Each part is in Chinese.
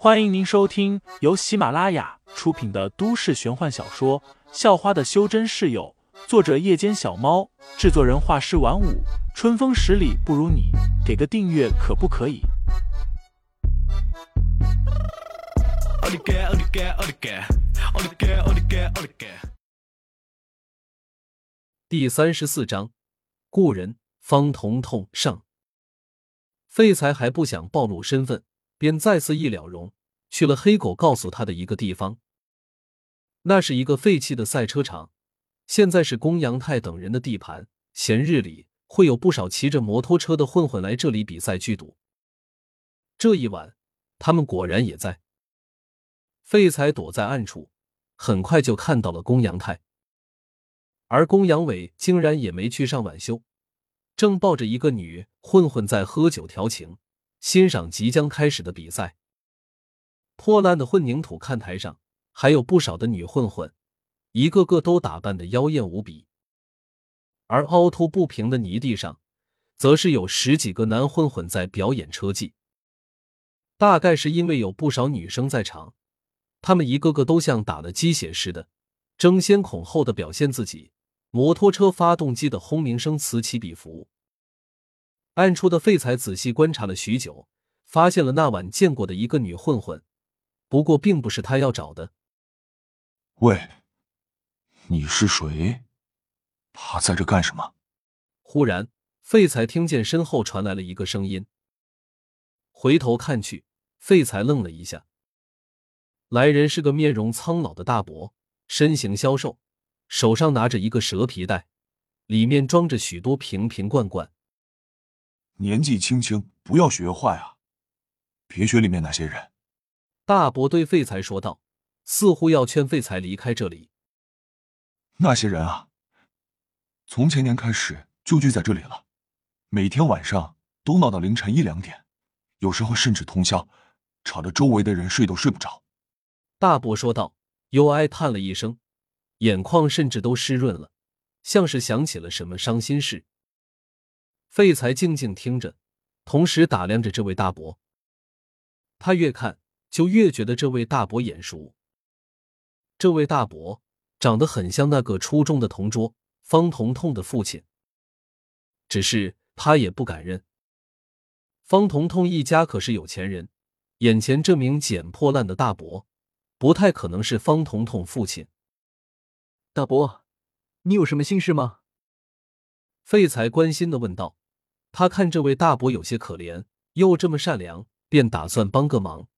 欢迎您收听由喜马拉雅出品的都市玄幻小说《校花的修真室友》，作者：夜间小猫，制作人：画师晚舞，春风十里不如你，给个订阅可不可以？第三十四章，故人方彤彤上。废材还不想暴露身份。便再次一了容，去了黑狗告诉他的一个地方。那是一个废弃的赛车场，现在是公羊太等人的地盘。闲日里会有不少骑着摩托车的混混来这里比赛聚赌。这一晚，他们果然也在。废材躲在暗处，很快就看到了公羊太，而公羊伟竟然也没去上晚修，正抱着一个女混混在喝酒调情。欣赏即将开始的比赛。破烂的混凝土看台上还有不少的女混混，一个个都打扮的妖艳无比。而凹凸不平的泥地上，则是有十几个男混混在表演车技。大概是因为有不少女生在场，他们一个个都像打了鸡血似的，争先恐后的表现自己。摩托车发动机的轰鸣声此起彼伏。暗处的废材仔细观察了许久，发现了那晚见过的一个女混混，不过并不是他要找的。喂，你是谁？他在这干什么？忽然，废材听见身后传来了一个声音，回头看去，废材愣了一下。来人是个面容苍老的大伯，身形消瘦，手上拿着一个蛇皮袋，里面装着许多瓶瓶罐罐。年纪轻轻，不要学坏啊！别学里面那些人。大伯对废材说道，似乎要劝废材离开这里。那些人啊，从前年开始就聚在这里了，每天晚上都闹到凌晨一两点，有时候甚至通宵，吵得周围的人睡都睡不着。大伯说道，又哀叹了一声，眼眶甚至都湿润了，像是想起了什么伤心事。废材静静听着，同时打量着这位大伯。他越看就越觉得这位大伯眼熟。这位大伯长得很像那个初中的同桌方彤彤的父亲，只是他也不敢认。方彤彤一家可是有钱人，眼前这名捡破烂的大伯，不太可能是方彤彤父亲。大伯，你有什么心事吗？废材关心的问道。他看这位大伯有些可怜，又这么善良，便打算帮个忙。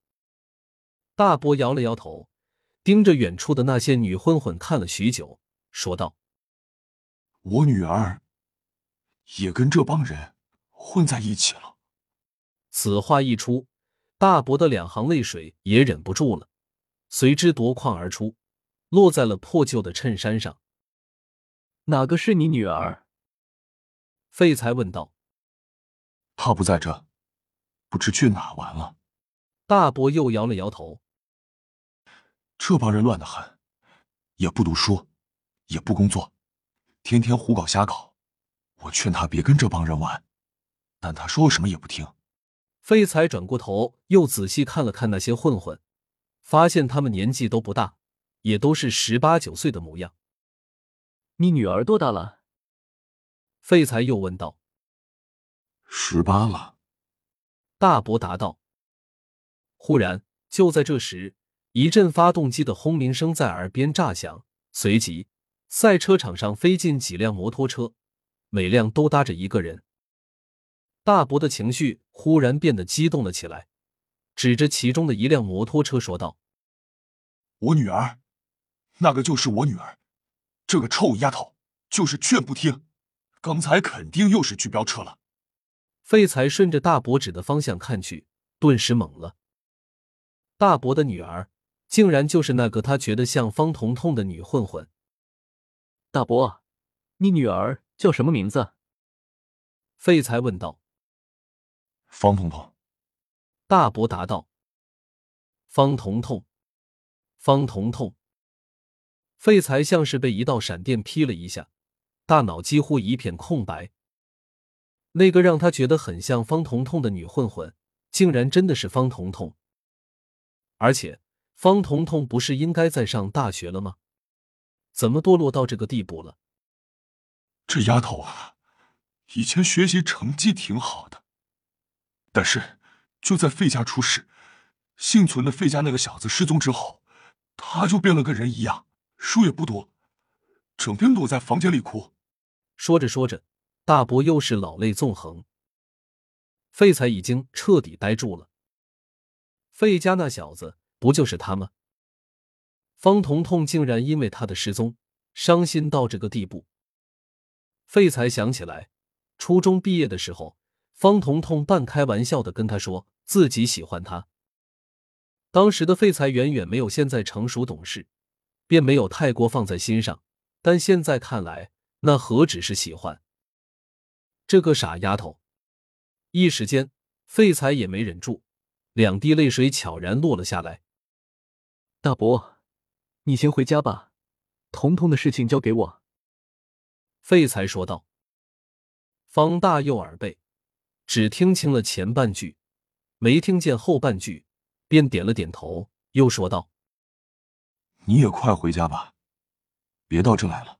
大伯摇了摇头，盯着远处的那些女混混看了许久，说道：“我女儿也跟这帮人混在一起了。”此话一出，大伯的两行泪水也忍不住了，随之夺眶而出，落在了破旧的衬衫上。“哪个是你女儿？”废材问道。他不在这，不知去哪玩了。大伯又摇了摇头。这帮人乱得很，也不读书，也不工作，天天胡搞瞎搞。我劝他别跟这帮人玩，但他说什么也不听。废材转过头，又仔细看了看那些混混，发现他们年纪都不大，也都是十八九岁的模样。你女儿多大了？废材又问道。十八了，大伯答道。忽然，就在这时，一阵发动机的轰鸣声在耳边炸响，随即，赛车场上飞进几辆摩托车，每辆都搭着一个人。大伯的情绪忽然变得激动了起来，指着其中的一辆摩托车说道：“我女儿，那个就是我女儿，这个臭丫头就是劝不听，刚才肯定又是去飙车了。”废材顺着大伯指的方向看去，顿时懵了。大伯的女儿竟然就是那个他觉得像方彤彤的女混混。大伯，你女儿叫什么名字？废材问道。方彤彤。大伯答道。方彤彤，方彤彤。废材像是被一道闪电劈了一下，大脑几乎一片空白。那个让他觉得很像方彤彤的女混混，竟然真的是方彤彤。而且方彤彤不是应该在上大学了吗？怎么堕落到这个地步了？这丫头啊，以前学习成绩挺好的，但是就在费家出事，幸存的费家那个小子失踪之后，她就变了个人一样，书也不读，整天躲在房间里哭。说着说着，大伯又是老泪纵横。费才已经彻底呆住了。费家那小子不就是他吗？方彤彤竟然因为他的失踪伤心到这个地步。费才想起来，初中毕业的时候，方彤彤半开玩笑的跟他说自己喜欢他。当时的费才远远没有现在成熟懂事，便没有太过放在心上。但现在看来，那何止是喜欢？这个傻丫头！一时间，费才也没忍住，两滴泪水悄然落了下来。大伯。你先回家吧，彤彤的事情交给我。”废才说道。方大佑耳背，只听清了前半句，没听见后半句，便点了点头，又说道：“你也快回家吧，别到这来了。”